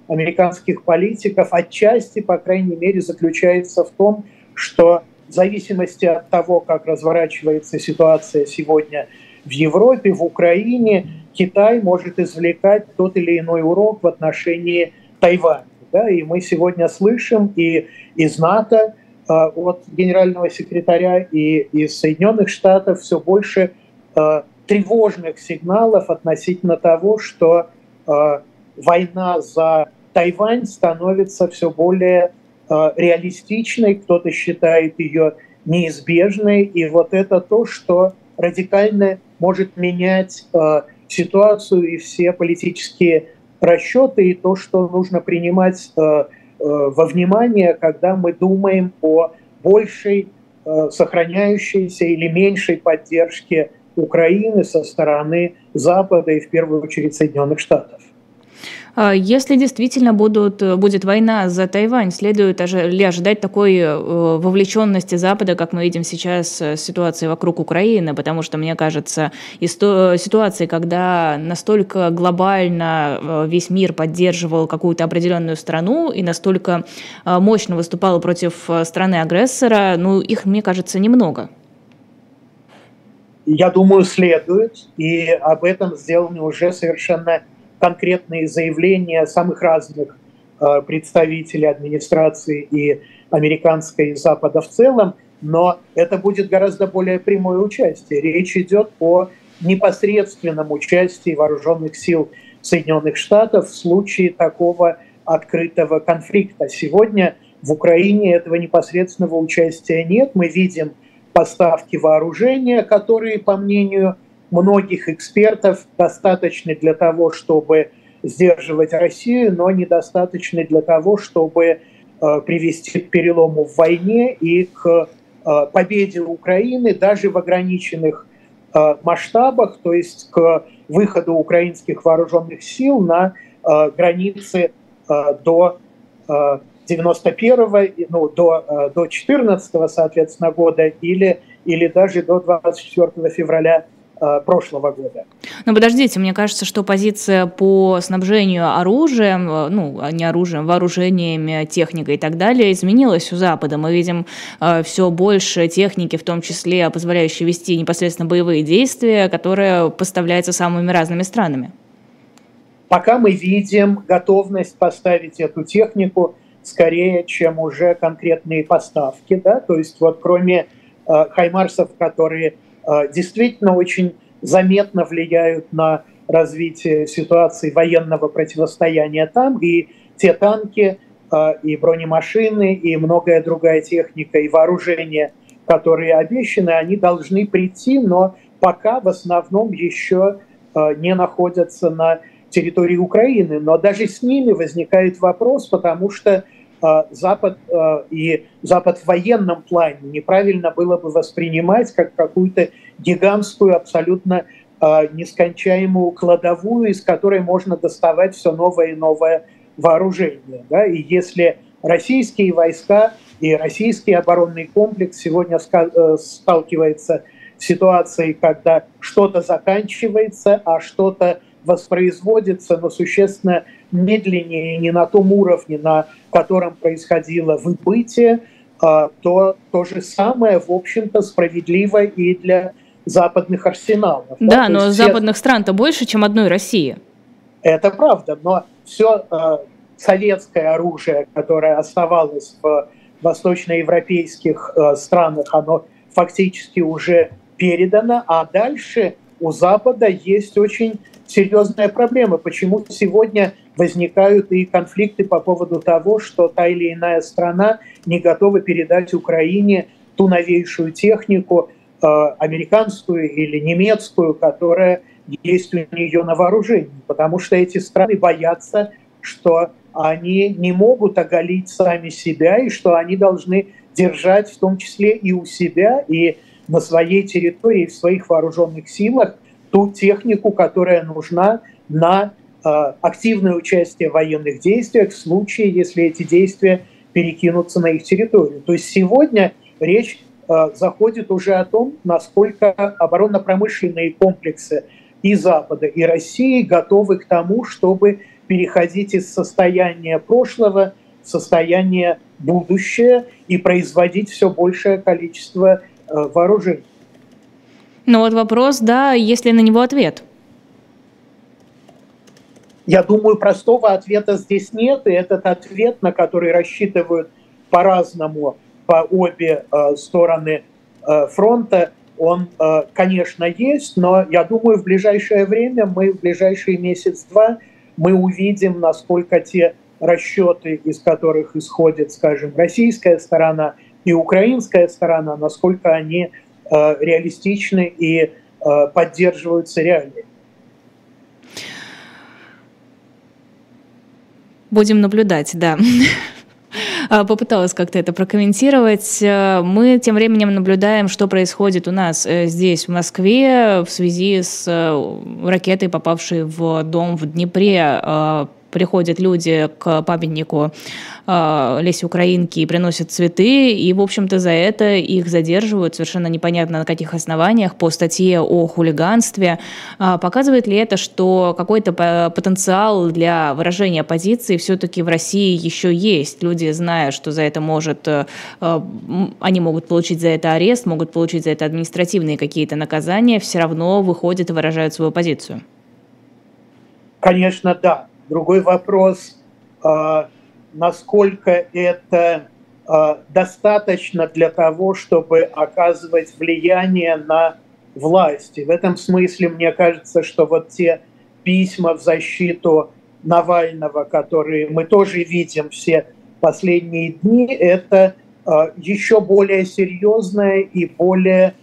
[SPEAKER 3] американских политиков отчасти, по крайней мере, заключается в том, что в зависимости от того, как разворачивается ситуация сегодня в Европе, в Украине, Китай может извлекать тот или иной урок в отношении Тайваня. Да? И мы сегодня слышим и из НАТО, а, от генерального секретаря и из Соединенных Штатов все больше а, тревожных сигналов относительно того, что а, война за Тайвань становится все более реалистичной, кто-то считает ее неизбежной. И вот это то, что радикально может менять э, ситуацию и все политические расчеты, и то, что нужно принимать э, во внимание, когда мы думаем о большей сохраняющейся или меньшей поддержке Украины со стороны Запада и в первую очередь Соединенных Штатов.
[SPEAKER 2] А если действительно будут, будет война за Тайвань, следует ли ожидать такой э, вовлеченности Запада, как мы видим сейчас э, ситуации вокруг Украины? Потому что, мне кажется, ситуации, когда настолько глобально э, весь мир поддерживал какую-то определенную страну и настолько мощно выступал против страны-агрессора, ну, их, мне кажется, немного.
[SPEAKER 3] Я думаю, следует, и об этом сделаны уже совершенно конкретные заявления самых разных э, представителей администрации и американской и Запада в целом, но это будет гораздо более прямое участие. Речь идет о непосредственном участии вооруженных сил Соединенных Штатов в случае такого открытого конфликта. Сегодня в Украине этого непосредственного участия нет. Мы видим поставки вооружения, которые, по мнению многих экспертов достаточны для того, чтобы сдерживать Россию, но недостаточны для того, чтобы э, привести к перелому в войне и к э, победе Украины даже в ограниченных э, масштабах, то есть к выходу украинских вооруженных сил на границы до 91 ну, до, до 14 соответственно, года или, или даже до 24 февраля прошлого года.
[SPEAKER 2] Но подождите, мне кажется, что позиция по снабжению оружием, э, ну, а не оружием, вооружениями, техникой и так далее изменилась у Запада. Мы видим э, все больше техники, в том числе позволяющей вести непосредственно боевые действия, которые поставляются самыми разными странами.
[SPEAKER 3] Пока мы видим готовность поставить эту технику скорее, чем уже конкретные поставки, да, то есть вот кроме э, хаймарсов, которые Э, действительно очень заметно влияют на развитие ситуации военного противостояния там. И те танки, э, и бронемашины, и многое другая техника, и вооружение, которые обещаны, они должны прийти, но пока в основном еще э, не находятся на территории Украины. Но даже с ними возникает вопрос, потому что а, Запад а, и Запад в военном плане неправильно было бы воспринимать как какую-то гигантскую, абсолютно а, нескончаемую кладовую, из которой можно доставать все новое и новое вооружение. Да? И если российские войска и российский оборонный комплекс сегодня э, сталкивается с ситуацией, когда что-то заканчивается, а что-то воспроизводится, но существенно медленнее, не на том уровне, на котором происходило выбытие, а, то то же самое, в общем-то, справедливо и для западных арсеналов.
[SPEAKER 2] Да, да но все... западных стран-то больше, чем одной России.
[SPEAKER 3] Это правда, но все э, советское оружие, которое оставалось в восточноевропейских э, странах, оно фактически уже передано, а дальше у Запада есть очень серьезная проблема. Почему сегодня возникают и конфликты по поводу того, что та или иная страна не готова передать Украине ту новейшую технику, э, американскую или немецкую, которая есть у нее на вооружении. Потому что эти страны боятся, что они не могут оголить сами себя и что они должны держать в том числе и у себя, и на своей территории, в своих вооруженных силах ту технику, которая нужна на э, активное участие в военных действиях в случае, если эти действия перекинутся на их территорию. То есть сегодня речь э, заходит уже о том, насколько оборонно-промышленные комплексы и Запада, и России готовы к тому, чтобы переходить из состояния прошлого в состояние будущее и производить все большее количество вооружений.
[SPEAKER 2] Но вот вопрос, да, есть ли на него ответ?
[SPEAKER 3] Я думаю, простого ответа здесь нет, и этот ответ, на который рассчитывают по-разному по обе э, стороны э, фронта, он, э, конечно, есть, но я думаю, в ближайшее время, мы в ближайший месяц-два, мы увидим, насколько те расчеты, из которых исходит, скажем, российская сторона и украинская сторона, насколько они Э, реалистичны и э, поддерживаются реалии.
[SPEAKER 2] Будем наблюдать, да. а, попыталась как-то это прокомментировать. Э, мы тем временем наблюдаем, что происходит у нас здесь, в Москве, в связи с ракетой, попавшей в дом в Днепре приходят люди к памятнику э, Лесе Украинки и приносят цветы, и, в общем-то, за это их задерживают совершенно непонятно на каких основаниях по статье о хулиганстве. Э, показывает ли это, что какой-то потенциал для выражения позиции все-таки в России еще есть? Люди, зная, что за это может, э, они могут получить за это арест, могут получить за это административные какие-то наказания, все равно выходят и выражают свою позицию.
[SPEAKER 3] Конечно, да. Другой вопрос, а, насколько это а, достаточно для того, чтобы оказывать влияние на власти. В этом смысле мне кажется, что вот те письма в защиту Навального, которые мы тоже видим все последние дни, это а, еще более серьезное и более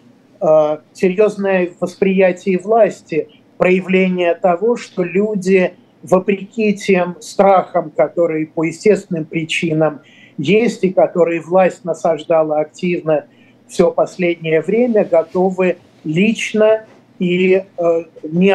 [SPEAKER 3] серьезное восприятие власти, проявление того, что люди вопреки тем страхам, которые по естественным причинам есть и которые власть насаждала активно все последнее время, готовы лично и э, не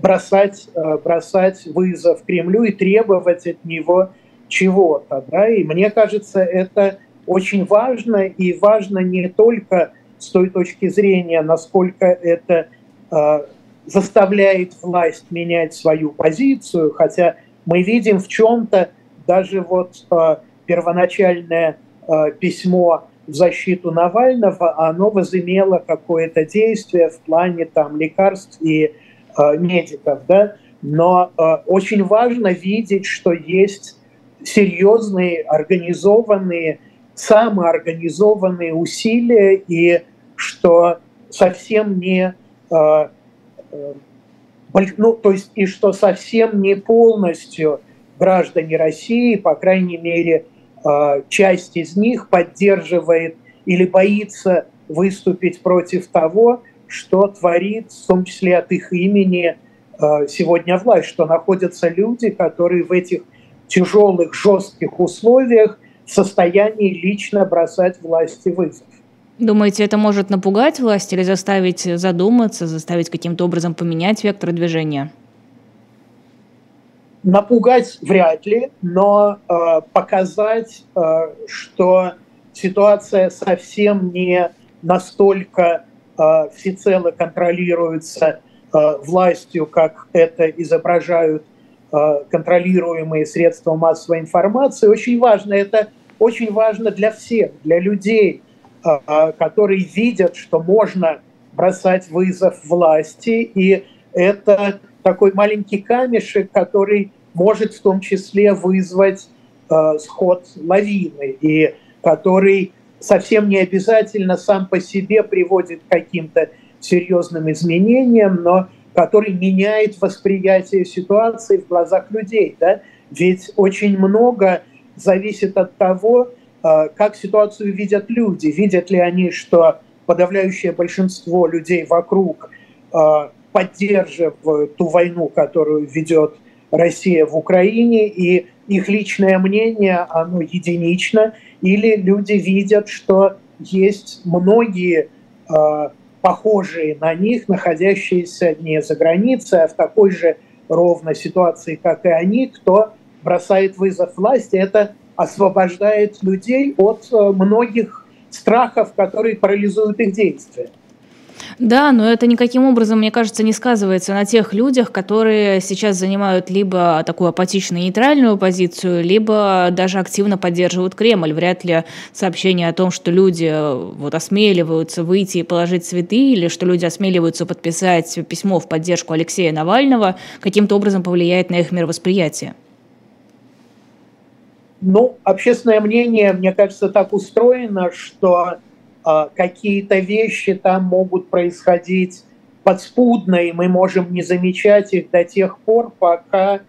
[SPEAKER 3] бросать, э, бросать вызов Кремлю и требовать от него чего-то. Да? И мне кажется, это очень важно, и важно не только с той точки зрения, насколько это э, заставляет власть менять свою позицию, хотя мы видим в чем-то даже вот э, первоначальное э, письмо в защиту Навального, оно возымело какое-то действие в плане там лекарств и э, медиков, да, но э, очень важно видеть, что есть серьезные, организованные, самоорганизованные усилия и что совсем не э, ну, то есть и что совсем не полностью граждане России, по крайней мере, э, часть из них поддерживает или боится выступить против того, что творит, в том числе от их имени, э, сегодня власть, что находятся люди, которые в этих тяжелых, жестких условиях в состоянии лично бросать власти вызов.
[SPEAKER 2] Думаете, это может напугать власть или заставить задуматься, заставить каким-то образом поменять вектор движения?
[SPEAKER 3] Напугать вряд ли, но э, показать, э, что ситуация совсем не настолько э, всецело контролируется э, властью, как это изображают э, контролируемые средства массовой информации, очень важно. Это очень важно для всех, для людей – которые видят, что можно бросать вызов власти, и это такой маленький камешек, который может в том числе вызвать э, сход лавины, и который совсем не обязательно сам по себе приводит к каким-то серьезным изменениям, но который меняет восприятие ситуации в глазах людей. Да? Ведь очень много зависит от того, как ситуацию видят люди. Видят ли они, что подавляющее большинство людей вокруг а, поддерживают ту войну, которую ведет Россия в Украине, и их личное мнение, оно единично, или люди видят, что есть многие э, похожие на них, находящиеся не за границей, а в такой же ровно ситуации, как и они, кто бросает вызов власти. Это освобождает людей от э, многих страхов, которые парализуют их действия.
[SPEAKER 2] Да, но это никаким образом, мне кажется, не сказывается на тех людях, которые сейчас занимают либо такую апатичную нейтральную позицию, либо даже активно поддерживают Кремль. Вряд ли сообщение о том, что люди э, вот осмеливаются выйти и положить цветы, или что люди осмеливаются подписать письмо в поддержку Алексея Навального, каким-то образом повлияет на их мировосприятие.
[SPEAKER 3] Ну, общественное мнение, мне кажется, так устроено, что э, какие-то вещи там могут происходить подспудно, и мы можем не замечать их до тех пор, пока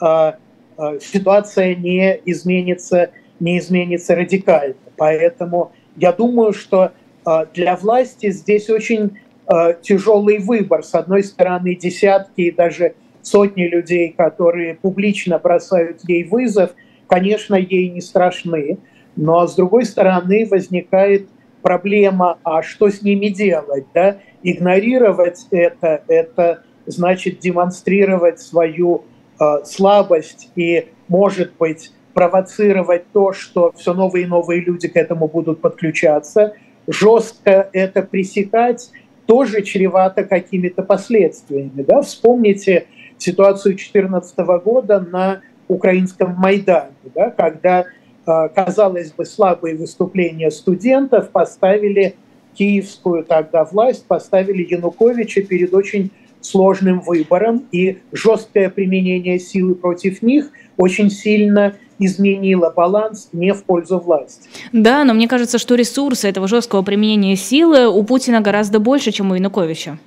[SPEAKER 3] э, э, ситуация не изменится, не изменится радикально. Поэтому я думаю, что э, для власти здесь очень э, тяжелый выбор. С одной стороны, десятки и даже сотни людей, которые публично бросают ей вызов – конечно, ей не страшны, но с другой стороны возникает проблема, а что с ними делать? Да? Игнорировать это, это значит демонстрировать свою э, слабость и, может быть, провоцировать то, что все новые и новые люди к этому будут подключаться. Жестко это пресекать тоже чревато какими-то последствиями. Да? Вспомните ситуацию 2014 года на украинском Майдане, да, когда, а, казалось бы, слабые выступления студентов поставили киевскую тогда власть, поставили Януковича перед очень сложным выбором, и жесткое применение силы против них очень сильно изменило баланс не в пользу власти.
[SPEAKER 2] Да, но мне кажется, что ресурсы этого жесткого применения силы у Путина гораздо больше, чем у Януковича.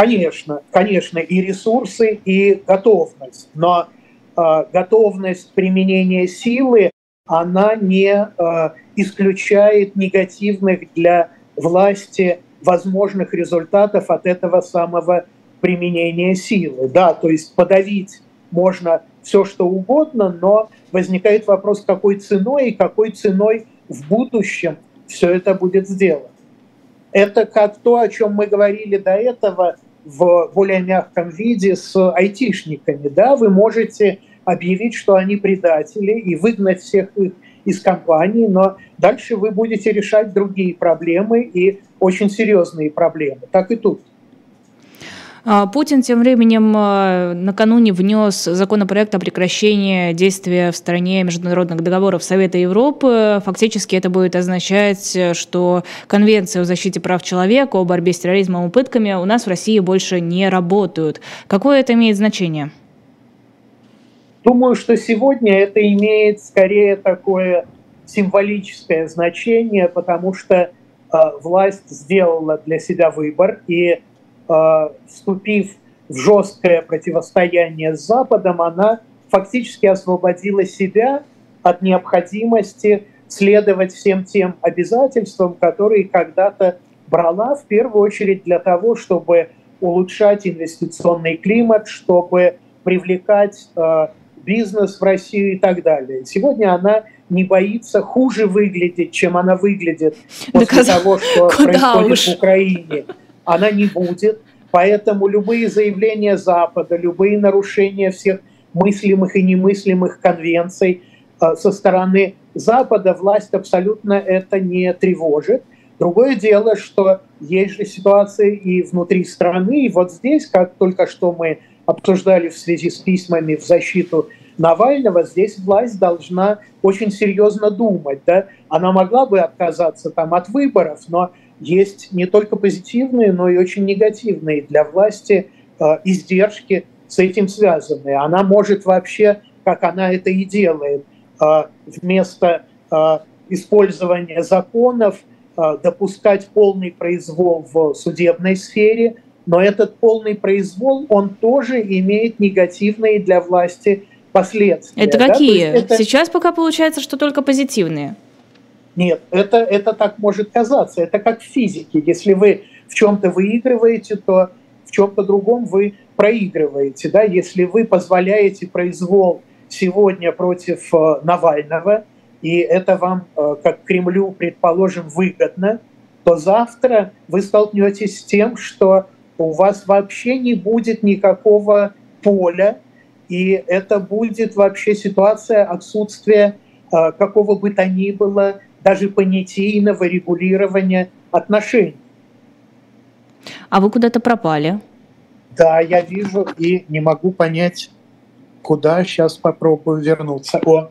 [SPEAKER 3] Конечно, конечно, и ресурсы, и готовность. Но э, готовность применения силы, она не э, исключает негативных для власти возможных результатов от этого самого применения силы. Да, то есть подавить можно все, что угодно, но возникает вопрос, какой ценой и какой ценой в будущем все это будет сделано. Это как то, о чем мы говорили до этого в более мягком виде с айтишниками. Да? Вы можете объявить, что они предатели и выгнать всех их из компании, но дальше вы будете решать другие проблемы и очень серьезные проблемы. Так и тут.
[SPEAKER 2] А, Путин тем временем а, накануне внес законопроект о прекращении действия в стране международных договоров Совета Европы. Фактически это будет означать, что Конвенция о защите прав человека, о борьбе с терроризмом и пытками у нас в России больше не работают. Какое это имеет значение?
[SPEAKER 3] Думаю, что сегодня это имеет скорее такое символическое значение, потому что э, власть сделала для себя выбор и Э, вступив в жесткое противостояние с Западом, она фактически освободила себя от необходимости следовать всем тем обязательствам, которые когда-то брала в первую очередь для того, чтобы улучшать инвестиционный климат, чтобы привлекать э, бизнес в Россию и так далее. Сегодня она не боится хуже выглядеть, чем она выглядит после да того, что происходит уж? в Украине она не будет. Поэтому любые заявления Запада, любые нарушения всех мыслимых и немыслимых конвенций э, со стороны Запада власть абсолютно это не тревожит. Другое дело, что есть же ситуации и внутри страны, и вот здесь, как только что мы обсуждали в связи с письмами в защиту Навального, здесь власть должна очень серьезно думать. Да? Она могла бы отказаться там, от выборов, но есть не только позитивные, но и очень негативные для власти э, издержки с этим связанные. Она может вообще, как она это и делает, э, вместо э, использования законов допускать полный произвол в судебной сфере, но этот полный произвол, он тоже имеет негативные для власти последствия.
[SPEAKER 2] Это какие? Это... Сейчас пока получается, что только позитивные.
[SPEAKER 3] Нет, это, это так может казаться. Это как в физике. Если вы в чем-то выигрываете, то в чем-то другом вы проигрываете. Да? Если вы позволяете произвол сегодня против э, Навального, и это вам, э, как Кремлю, предположим, выгодно, то завтра вы столкнетесь с тем, что у вас вообще не будет никакого поля, и это будет вообще ситуация отсутствия э, какого бы то ни было даже понятийного регулирования отношений.
[SPEAKER 2] А вы куда-то пропали?
[SPEAKER 3] Да, я вижу и не могу понять, куда. Сейчас попробую вернуться. О,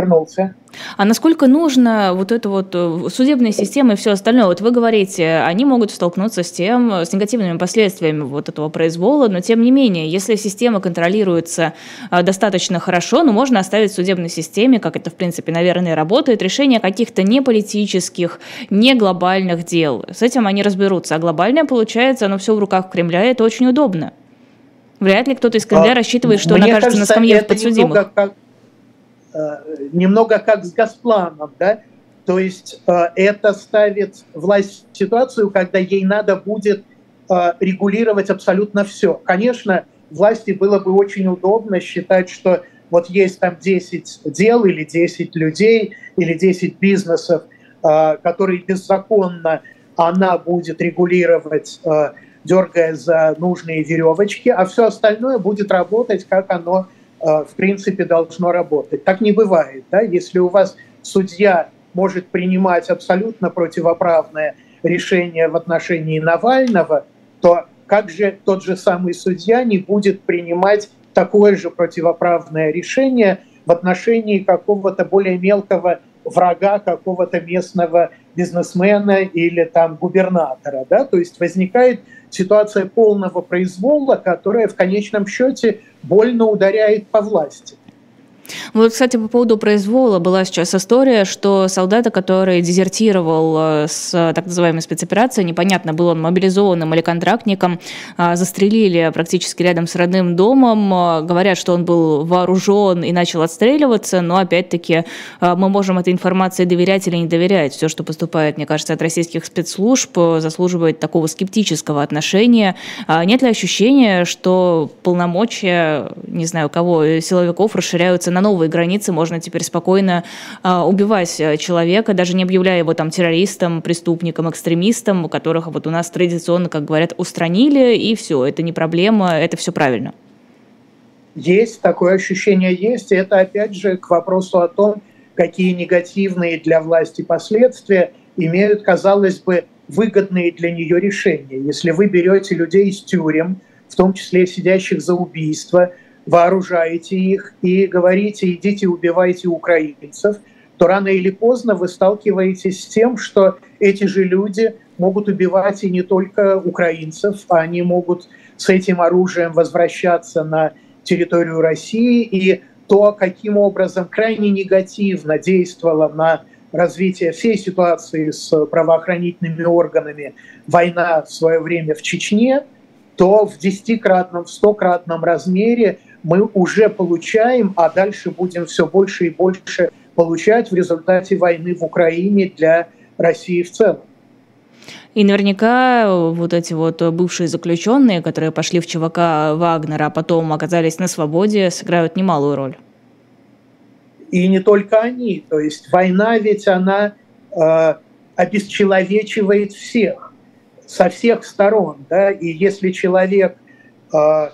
[SPEAKER 3] вернулся.
[SPEAKER 2] А насколько нужно вот это вот э, судебная система и все остальное? Вот вы говорите, они могут столкнуться с тем, с негативными последствиями вот этого произвола, но тем не менее, если система контролируется э, достаточно хорошо, ну, можно оставить в судебной системе, как это, в принципе, наверное, работает, решение каких-то не политических, не глобальных дел. С этим они разберутся. А глобальное, получается, оно все в руках Кремля, и это очень удобно. Вряд ли кто-то из Кремля а, рассчитывает, что он окажется кажется, на скамье подсудимых. Как,
[SPEAKER 3] Э, немного как с Газпланом, да, то есть э, это ставит власть в ситуацию, когда ей надо будет э, регулировать абсолютно все. Конечно, власти было бы очень удобно считать, что вот есть там 10 дел или 10 людей или 10 бизнесов, э, которые беззаконно она будет регулировать, э, дергая за нужные веревочки, а все остальное будет работать, как оно э, в принципе должно работать. Так не бывает. Да? Если у вас судья может принимать абсолютно противоправное решение в отношении Навального, то как же тот же самый судья не будет принимать такое же противоправное решение в отношении какого-то более мелкого врага какого-то местного бизнесмена или там губернатора. Да? То есть возникает ситуация полного произвола, которая в конечном счете больно ударяет по власти.
[SPEAKER 2] Вот, кстати, по поводу произвола была сейчас история, что солдата, который дезертировал э, с так называемой спецоперацией, непонятно, был он мобилизованным или контрактником, а, застрелили практически рядом с родным домом. Э, говорят, что он был вооружен и начал отстреливаться, но опять-таки э, мы можем этой информации доверять или не доверять. Все, что поступает, мне кажется, от российских спецслужб, заслуживает такого скептического отношения. А нет ли ощущения, что полномочия, не знаю, кого, силовиков расширяются на новые границы можно теперь спокойно а, убивать э, человека, даже не объявляя его там террористом, преступником, экстремистом, которых вот у нас традиционно, как говорят, устранили, и все, это не проблема, это все правильно.
[SPEAKER 3] Есть, такое ощущение есть, это опять же к вопросу о том, какие негативные для власти последствия имеют, казалось бы, выгодные для нее решения. Если вы берете людей из тюрем, в том числе сидящих за убийство, вооружаете их и говорите, идите убивайте украинцев, то рано или поздно вы сталкиваетесь с тем, что эти же люди могут убивать и не только украинцев, а они могут с этим оружием возвращаться на территорию России. И то, каким образом крайне негативно действовало на развитие всей ситуации с правоохранительными органами война в свое время в Чечне, то в десятикратном, в стократном размере мы уже получаем, а дальше будем все больше и больше получать в результате войны в Украине для России в целом.
[SPEAKER 2] И наверняка вот эти вот бывшие заключенные, которые пошли в ЧВК Вагнера, а потом оказались на свободе, сыграют немалую роль.
[SPEAKER 3] И не только они. То есть война ведь она э, обесчеловечивает всех, со всех сторон. Да? И если человек э,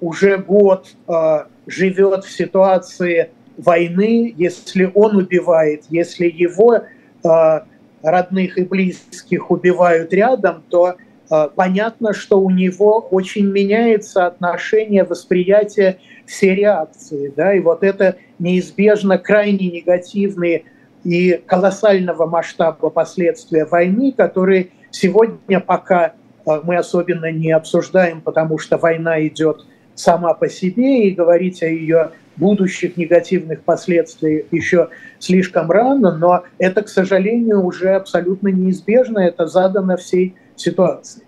[SPEAKER 3] уже год э, живет в ситуации войны, если он убивает, если его э, родных и близких убивают рядом, то э, понятно, что у него очень меняется отношение, восприятие все реакции. Да? И вот это неизбежно крайне негативные и колоссального масштаба последствия войны, которые сегодня пока э, мы особенно не обсуждаем, потому что война идет сама по себе, и говорить о ее будущих негативных последствиях еще слишком рано, но это, к сожалению, уже абсолютно неизбежно, это задано всей ситуации.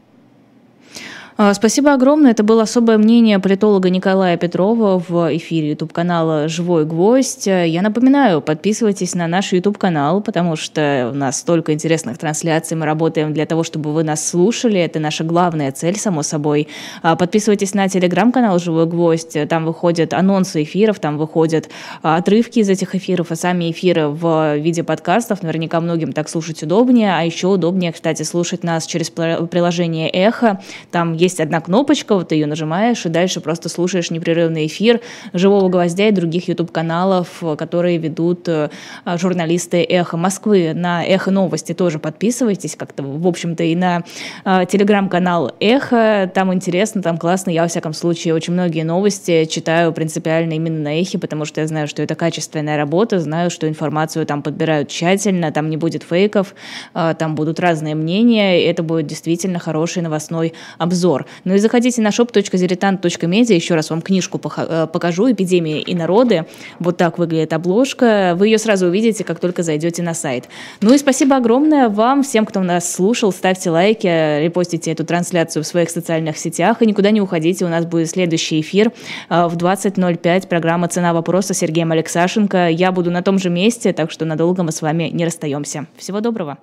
[SPEAKER 2] А, спасибо огромное. Это было особое мнение политолога Николая Петрова в эфире YouTube-канала «Живой гвоздь». Я напоминаю, подписывайтесь на наш YouTube-канал, потому что у нас столько интересных трансляций. Мы работаем для того, чтобы вы нас слушали. Это наша главная цель, само собой. А, подписывайтесь на телеграм-канал «Живой гвоздь». Там выходят анонсы эфиров, там выходят а, отрывки из этих эфиров, а сами эфиры в виде подкастов. Наверняка многим так слушать удобнее. А еще удобнее, кстати, слушать нас через приложение «Эхо». Там есть есть одна кнопочка, вот ты ее нажимаешь, и дальше просто слушаешь непрерывный эфир «Живого гвоздя» и других YouTube-каналов, которые ведут э, журналисты «Эхо Москвы». На «Эхо Новости» тоже подписывайтесь как-то, в общем-то, и на э, телеграм-канал «Эхо». Там интересно, там классно. Я, во всяком случае, очень многие новости читаю принципиально именно на «Эхе», потому что я знаю, что это качественная работа, знаю, что информацию там подбирают тщательно, там не будет фейков, э, там будут разные мнения, и это будет действительно хороший новостной обзор обзор. Ну и заходите на shop.zeritant.media, еще раз вам книжку э, покажу «Эпидемия и народы». Вот так выглядит обложка. Вы ее сразу увидите, как только зайдете на сайт. Ну и спасибо огромное вам, всем, кто нас слушал. Ставьте лайки, репостите эту трансляцию в своих социальных сетях и никуда не уходите. У нас будет следующий эфир э, в 20.05. Программа «Цена вопроса» Сергеем Алексашенко. Я буду на том же месте, так что надолго мы с вами не расстаемся. Всего доброго.